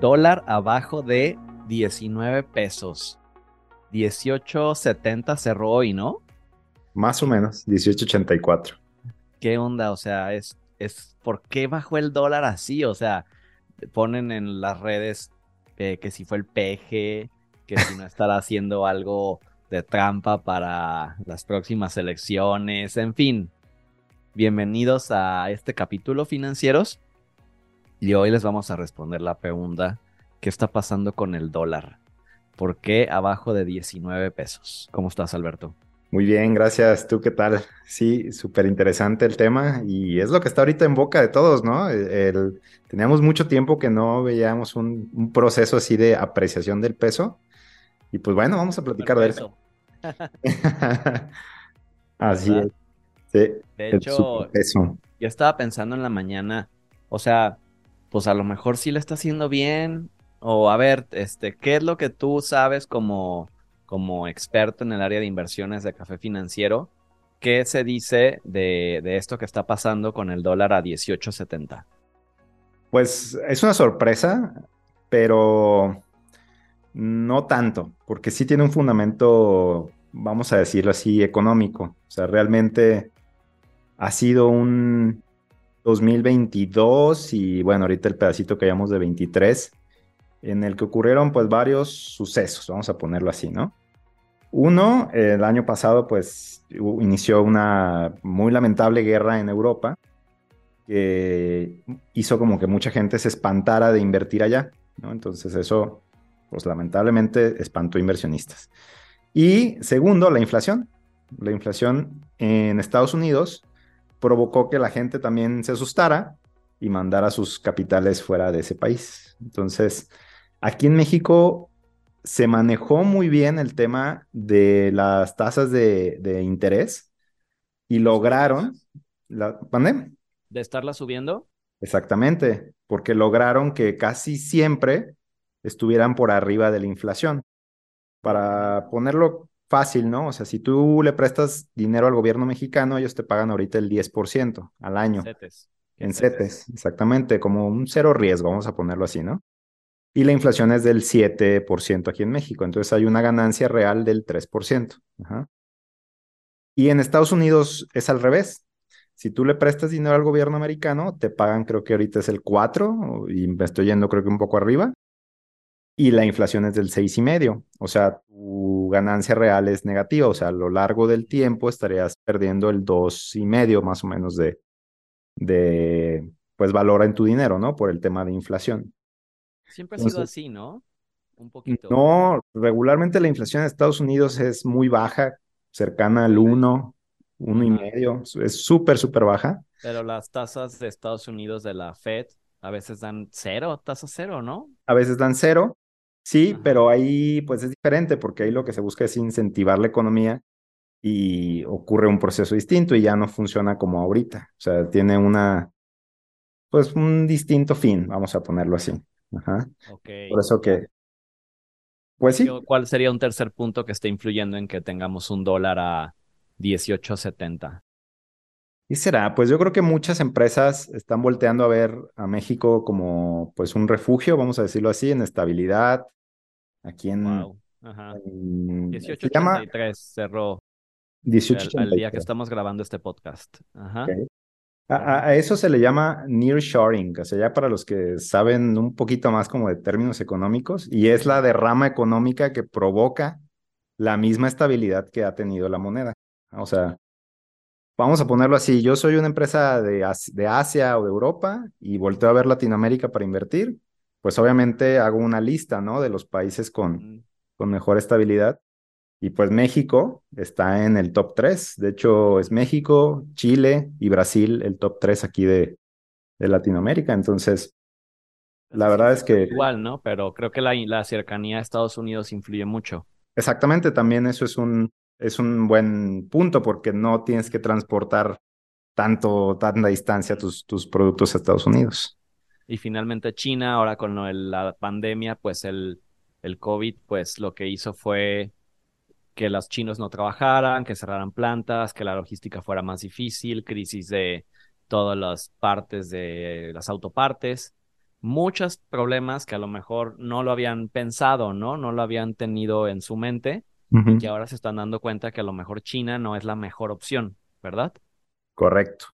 Dólar abajo de 19 pesos. 18.70 cerró hoy, ¿no? Más o menos, 18.84. ¿Qué onda? O sea, es, es, ¿por qué bajó el dólar así? O sea, ponen en las redes eh, que si fue el peje, que si no estará haciendo algo de trampa para las próximas elecciones, en fin. Bienvenidos a este capítulo financieros y hoy les vamos a responder la pregunta, ¿qué está pasando con el dólar? ¿Por qué abajo de 19 pesos? ¿Cómo estás, Alberto? Muy bien, gracias. ¿Tú qué tal? Sí, súper interesante el tema y es lo que está ahorita en boca de todos, ¿no? El, teníamos mucho tiempo que no veíamos un, proceso así de apreciación del peso y pues bueno, vamos a platicar de eso. así es. Sí, de hecho, yo estaba pensando en la mañana, o sea, pues a lo mejor sí le está haciendo bien, o a ver, este, ¿qué es lo que tú sabes como, como experto en el área de inversiones de café financiero? ¿Qué se dice de, de esto que está pasando con el dólar a 18.70? Pues es una sorpresa, pero no tanto, porque sí tiene un fundamento, vamos a decirlo así, económico. O sea, realmente ha sido un 2022 y bueno, ahorita el pedacito que llamamos de 23 en el que ocurrieron pues varios sucesos, vamos a ponerlo así, ¿no? Uno, el año pasado pues inició una muy lamentable guerra en Europa que hizo como que mucha gente se espantara de invertir allá, ¿no? Entonces eso pues lamentablemente espantó inversionistas. Y segundo, la inflación. La inflación en Estados Unidos provocó que la gente también se asustara y mandara sus capitales fuera de ese país. Entonces, Aquí en México se manejó muy bien el tema de las tasas de, interés y lograron, la, ¿De estarla subiendo? Exactamente, porque lograron que casi siempre estuvieran por arriba de la inflación. Para ponerlo fácil, ¿no? O sea, si tú le prestas dinero al gobierno mexicano, ellos te pagan ahorita el 10% al año. En CETES. En CETES, exactamente, como un cero riesgo, vamos a ponerlo así, ¿no? y la inflación es del 7% aquí en México. Entonces hay una ganancia real del 3%. Y en Estados Unidos es al revés. Si tú le prestas dinero al gobierno americano, te pagan creo que ahorita es el 4 y me estoy yendo creo que un poco arriba. Y la inflación es del 6,5. O sea, tu ganancia real es negativa. O sea, a lo largo del tiempo estarías perdiendo el 2,5 más o menos de, de pues valor en tu dinero, ¿no? Por el tema de inflación. Siempre ha sido así, ¿no? Un poquito. No, regularmente la inflación en Estados Unidos es muy baja, cercana al 1, uno y medio, es súper, súper baja. Pero las tasas de Estados Unidos de la Fed a veces dan cero, tasa cero, ¿no? A veces dan cero, sí, pero ahí pues es diferente porque ahí lo que se busca es incentivar la economía y ocurre un proceso distinto y ya no funciona como ahorita. O sea, tiene una, pues un distinto fin, vamos a ponerlo así. Ajá. Por eso que, pues sí. ¿Cuál sería un tercer punto que esté influyendo en que tengamos un dólar a 18.70? Y será, pues yo creo que muchas empresas están volteando a ver a México como pues un refugio, vamos a decirlo así, en estabilidad. Aquí en... Wow. Ajá. 1883 cerró 1883. el día que estamos grabando este podcast. Ajá. A, eso se le llama nearshoring, o sea, ya para los que saben un poquito más como de términos económicos, y es la derrama económica que provoca la misma estabilidad que ha tenido la moneda. O sea, vamos a ponerlo así, yo soy una empresa de, de Asia o de Europa y volteo a ver Latinoamérica para invertir, pues obviamente hago una lista, ¿no? De los países con, con mejor estabilidad y pues México está en el top 3. De hecho, es México, Chile y Brasil el top 3 aquí de, de Latinoamérica. Entonces, la verdad es que... Igual, ¿no? Pero creo que la, la cercanía a Estados Unidos influye mucho. Exactamente, también eso es un, es un buen punto porque no tienes que transportar tanto, tanta distancia tus, tus productos a Estados Unidos. Y finalmente China, ahora con la pandemia, pues el, el COVID, pues lo que hizo fue que los chinos no trabajaran, que cerraran plantas, que la logística fuera más difícil, crisis de todas las partes de las autopartes, muchos problemas que a lo mejor no lo habían pensado, ¿no? No lo habían tenido en su mente y que ahora se están dando cuenta que a lo mejor China no es la mejor opción, ¿verdad? Correcto,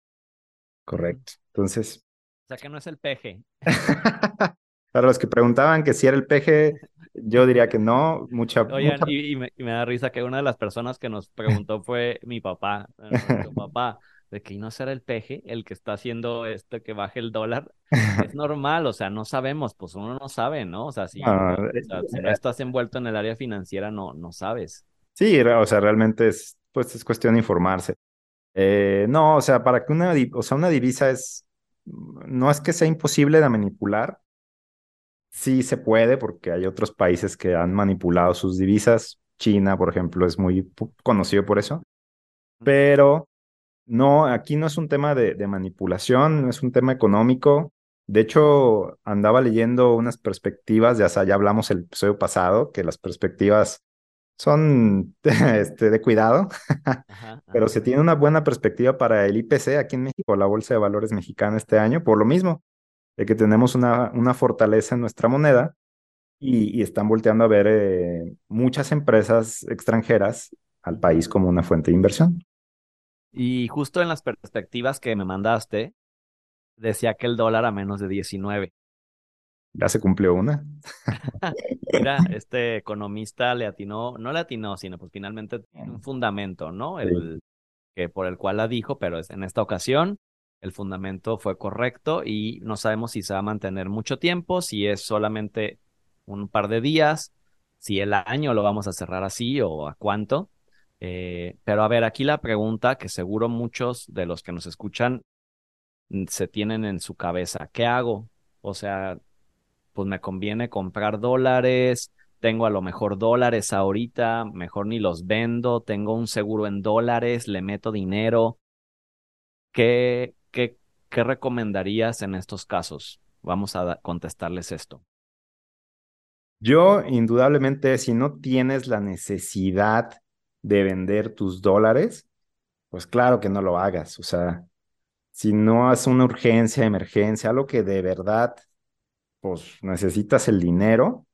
correcto. Entonces... O sea que no es el peje. Para los que preguntaban que si era el peje, yo diría que no, mucha... Oigan, Y, me, da risa que una de las personas que nos preguntó fue mi papá, mi papá, de que no será el peje el que está haciendo esto que baje el dólar. Es normal, o sea, no sabemos, pues uno no sabe, ¿no? O sea, si, no, eh, eh, estás envuelto en el área financiera, no, no sabes. Sí, o sea, realmente es, pues es cuestión de informarse. Eh, no, o sea, para que una, o sea, una divisa es, no es que sea imposible de manipular, sí se puede porque hay otros países que han manipulado sus divisas. China, por ejemplo, es muy conocido por eso. Pero no, aquí no es un tema de, manipulación, no es un tema económico. De hecho, andaba leyendo unas perspectivas, ya, ya hablamos el episodio pasado, que las perspectivas son este, de cuidado, pero se tiene una buena perspectiva para el IPC aquí en México, la Bolsa de Valores Mexicana este año, por lo mismo, de que tenemos una, una fortaleza en nuestra moneda y, están volteando a ver eh, muchas empresas extranjeras al país como una fuente de inversión. Y justo en las perspectivas que me mandaste, decía que el dólar a menos de 19. Ya se cumplió una. Mira, este economista le atinó, no le atinó, sino pues finalmente un fundamento, ¿no? El que por el cual la dijo, pero en esta ocasión el fundamento fue correcto y no sabemos si se va a mantener mucho tiempo, si es solamente un par de días, si el año lo vamos a cerrar así o a cuánto. Eh, pero a ver, aquí la pregunta que seguro muchos de los que nos escuchan mm, se tienen en su cabeza, ¿qué hago? O sea, pues me conviene comprar dólares, tengo a lo mejor dólares ahorita, mejor ni los vendo, tengo un seguro en dólares, le meto dinero. ¿Qué, qué, qué recomendarías en estos casos? Vamos a contestarles esto. Yo, indudablemente, si no tienes la necesidad de vender tus dólares, pues claro que no lo hagas. O sea, si no es una urgencia, emergencia, algo que de verdad, pues necesitas el dinero,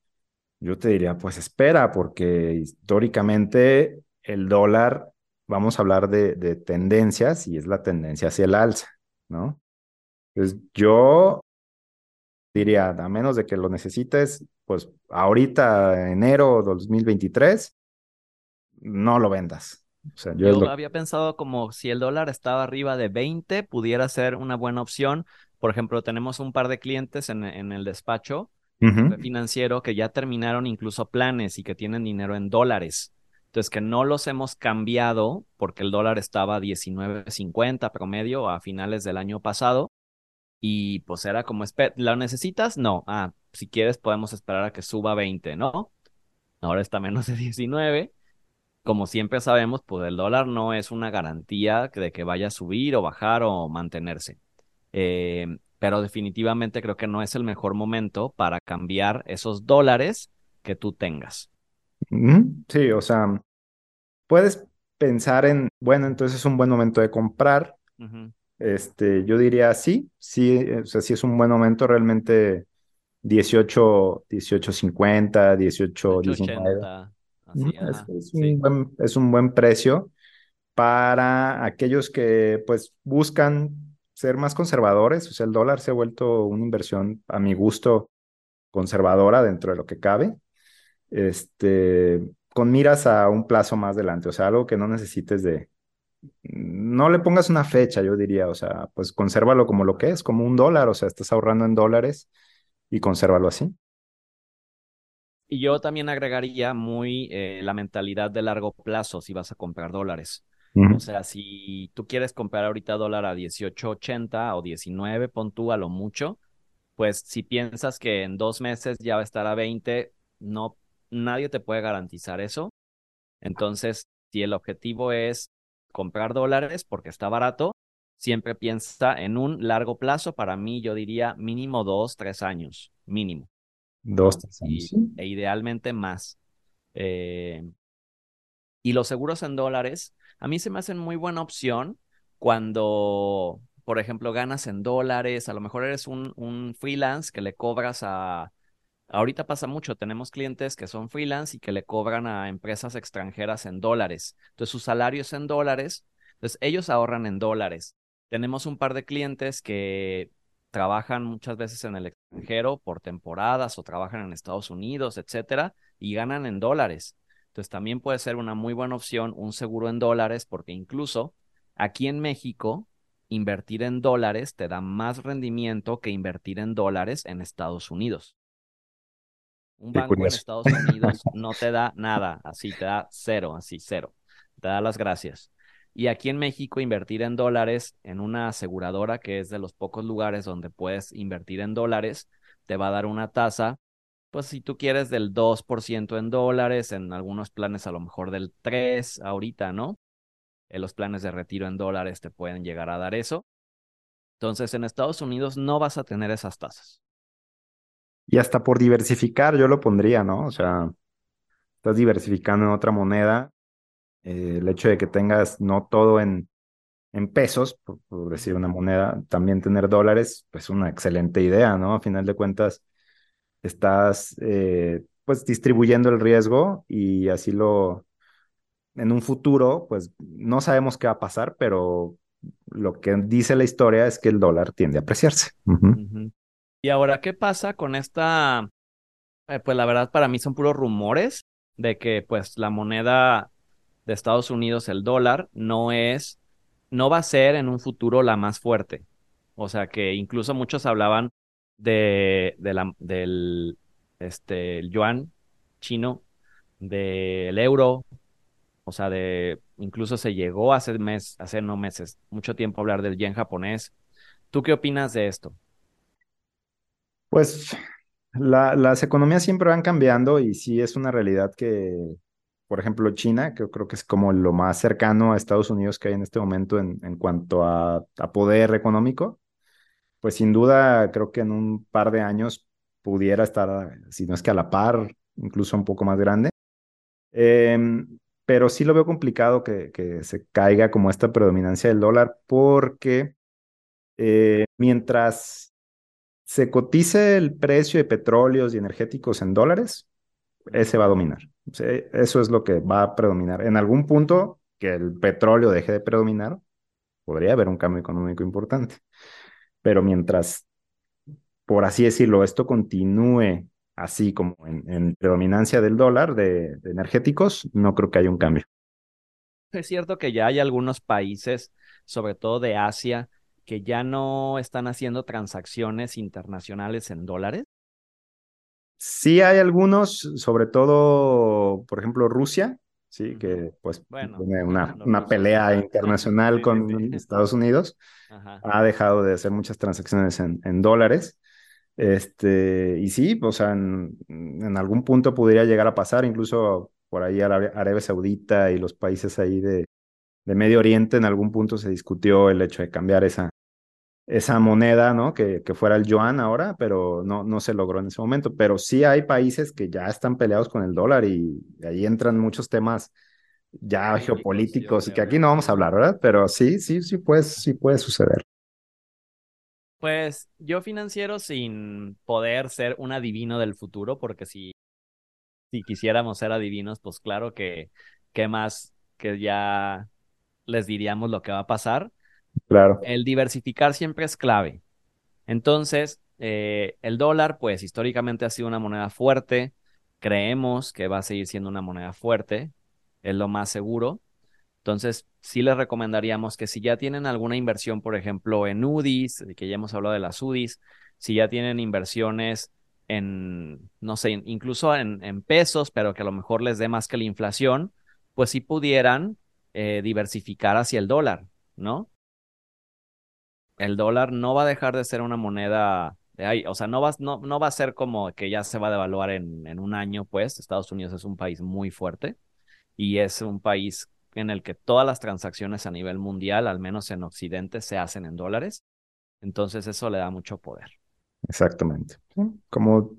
yo te diría, pues espera, porque históricamente el dólar, vamos a hablar de, de tendencias y es la tendencia hacia el alza, ¿no? Entonces yo diría, a menos de que lo necesites, pues ahorita, enero 2023, no lo vendas. yo, había pensado como si el dólar estaba arriba de 20, pudiera ser una buena opción. Por ejemplo, tenemos un par de clientes en, el despacho financiero que ya terminaron incluso planes y que tienen dinero en dólares. Entonces, que no los hemos cambiado porque el dólar estaba a 19.50 promedio a finales del año pasado. Y pues era como, ¿lo necesitas? No. Ah, si quieres podemos esperar a que suba 20, ¿no? Ahora está menos de 19 como siempre sabemos, pues el dólar no es una garantía de que vaya a subir o bajar o mantenerse. Eh, pero definitivamente creo que no es el mejor momento para cambiar esos dólares que tú tengas. Sí, o sea, puedes pensar en, bueno, entonces es un buen momento de comprar. Este, yo diría sí, sí, o sea, sí es un buen momento realmente 18, 18.50, 18, 19 es, un buen, es, un buen, precio para aquellos que pues buscan ser más conservadores. O sea, el dólar se ha vuelto una inversión a mi gusto conservadora dentro de lo que cabe. Este, con miras a un plazo más adelante, o sea, algo que no necesites de, no le pongas una fecha, yo diría, o sea, pues consérvalo como lo que es, como un dólar, o sea, estás ahorrando en dólares y consérvalo así. Y yo también agregaría muy eh, la mentalidad de largo plazo si vas a comprar dólares. O sea, si tú quieres comprar ahorita dólar a 18.80 o 19, pon tú a lo mucho, pues si piensas que en dos meses ya va a estar a 20, no, nadie te puede garantizar eso. Entonces, si el objetivo es comprar dólares porque está barato, siempre piensa en un largo plazo. Para mí, yo diría mínimo dos, tres años, mínimo. Dos, tres años. E idealmente más. Eh, Y los seguros en dólares, a mí se me hacen muy buena opción cuando, por ejemplo, ganas en dólares, a lo mejor eres un, un freelance que le cobras a... Ahorita pasa mucho, tenemos clientes que son freelance y que le cobran a empresas extranjeras en dólares. Entonces, su salario es en dólares, entonces ellos ahorran en dólares. Tenemos un par de clientes que trabajan muchas veces en el extranjero por temporadas o trabajan en Estados Unidos, etcétera, y ganan en dólares. Entonces también puede ser una muy buena opción un seguro en dólares porque incluso aquí en México invertir en dólares te da más rendimiento que invertir en dólares en Estados Unidos. Un banco en Estados Unidos no te da nada, así te da cero, así cero. Te da las gracias. Y aquí en México invertir en dólares en una aseguradora que es de los pocos lugares donde puedes invertir en dólares, te va a dar una tasa, pues si tú quieres del 2% en dólares, en algunos planes a lo mejor del 3 ahorita, ¿no? En los planes de retiro en dólares te pueden llegar a dar eso. Entonces en Estados Unidos no vas a tener esas tasas. Y hasta por diversificar yo lo pondría, ¿no? O sea, estás diversificando en otra moneda eh, el hecho de que tengas no todo en, en pesos, por, decir una moneda, también tener dólares, pues una excelente idea, ¿no? A final de cuentas, estás eh, pues distribuyendo el riesgo y así lo, en un futuro, pues no sabemos qué va a pasar, pero lo que dice la historia es que el dólar tiende a apreciarse. Y ahora, ¿qué pasa con esta? Eh, pues la verdad para mí son puros rumores de que pues la moneda de Estados Unidos, el dólar, no es, no va a ser en un futuro la más fuerte. O sea que incluso muchos hablaban de, la, del este, el yuan chino, del euro, o sea, de incluso se llegó hace mes, hace no meses, mucho tiempo a hablar del yen japonés. ¿Tú qué opinas de esto? Pues las economías siempre van cambiando y sí es una realidad que por ejemplo, China, que yo creo que es como lo más cercano a Estados Unidos que hay en este momento en, cuanto a, poder económico, pues sin duda creo que en un par de años pudiera estar, si no es que a la par, incluso un poco más grande. Em, pero sí lo veo complicado que, que, se caiga como esta predominancia del dólar porque eh, mientras se cotice el precio de petróleos y energéticos en dólares, ese va a dominar. Eso es lo que va a predominar. En algún punto que el petróleo deje de predominar, podría haber un cambio económico importante. Pero mientras, por así decirlo, esto continúe así como en, predominancia del dólar de, energéticos, no creo que haya un cambio. Es cierto que ya hay algunos países, sobre todo de Asia, que ya no están haciendo transacciones internacionales en dólares. Sí hay algunos, sobre todo, por ejemplo, Rusia, sí, que pues tiene una, una pelea internacional con Estados Unidos. Ha dejado de hacer muchas transacciones en, en dólares. Este, y sí, o sea, en, en, algún punto podría llegar a pasar, incluso por ahí Arabia Saudita y los países ahí de, de Medio Oriente, en algún punto se discutió el hecho de cambiar esa, esa moneda, ¿no? Que, que, fuera el yuan ahora, pero no, no se logró en ese momento. Pero sí hay países que ya están peleados con el dólar y ahí entran muchos temas ya geopolíticos y que aquí no vamos a hablar, ¿verdad? Pero sí, sí, sí puede, sí puede suceder. Pues yo financiero sin poder ser un adivino del futuro, porque si, si quisiéramos ser adivinos, pues claro que, que más que ya les diríamos lo que va a pasar Claro. El diversificar siempre es clave. Entonces, eh, el dólar, pues históricamente ha sido una moneda fuerte. Creemos que va a seguir siendo una moneda fuerte. Es lo más seguro. Entonces, sí les recomendaríamos que si ya tienen alguna inversión, por ejemplo, en UDIs, que ya hemos hablado de las UDIs, si ya tienen inversiones en, no sé, incluso en, pesos, pero que a lo mejor les dé más que la inflación, pues sí pudieran eh, diversificar hacia el dólar, ¿no? El dólar no va a dejar de ser una moneda de ahí, o sea, no va, no, no va a ser como que ya se va a devaluar en, en un año, pues Estados Unidos es un país muy fuerte y es un país en el que todas las transacciones a nivel mundial, al menos en Occidente, se hacen en dólares. Entonces eso le da mucho poder. Exactamente. Como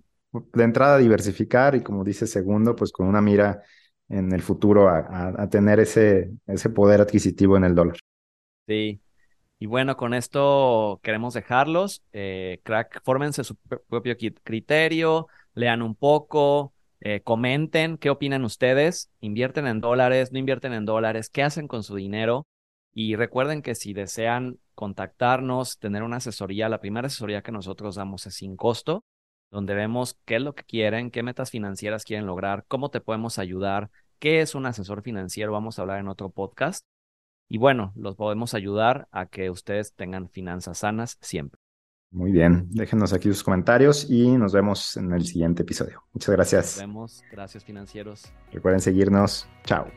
de entrada diversificar y como dice segundo, pues con una mira en el futuro a, tener ese, ese poder adquisitivo en el dólar. Sí. Y bueno, con esto queremos dejarlos. Eh, crack, fórmense su propio criterio, lean un poco, eh, comenten qué opinan ustedes, invierten en dólares, no invierten en dólares, qué hacen con su dinero. Y recuerden que si desean contactarnos, tener una asesoría, la primera asesoría que nosotros damos es sin costo, donde vemos qué es lo que quieren, qué metas financieras quieren lograr, cómo te podemos ayudar, qué es un asesor financiero, vamos a hablar en otro podcast. Y bueno, los podemos ayudar a que ustedes tengan finanzas sanas siempre. Muy bien, déjenos aquí sus comentarios y nos vemos en el siguiente episodio. Muchas gracias. Nos vemos, gracias financieros. Recuerden seguirnos. Chao.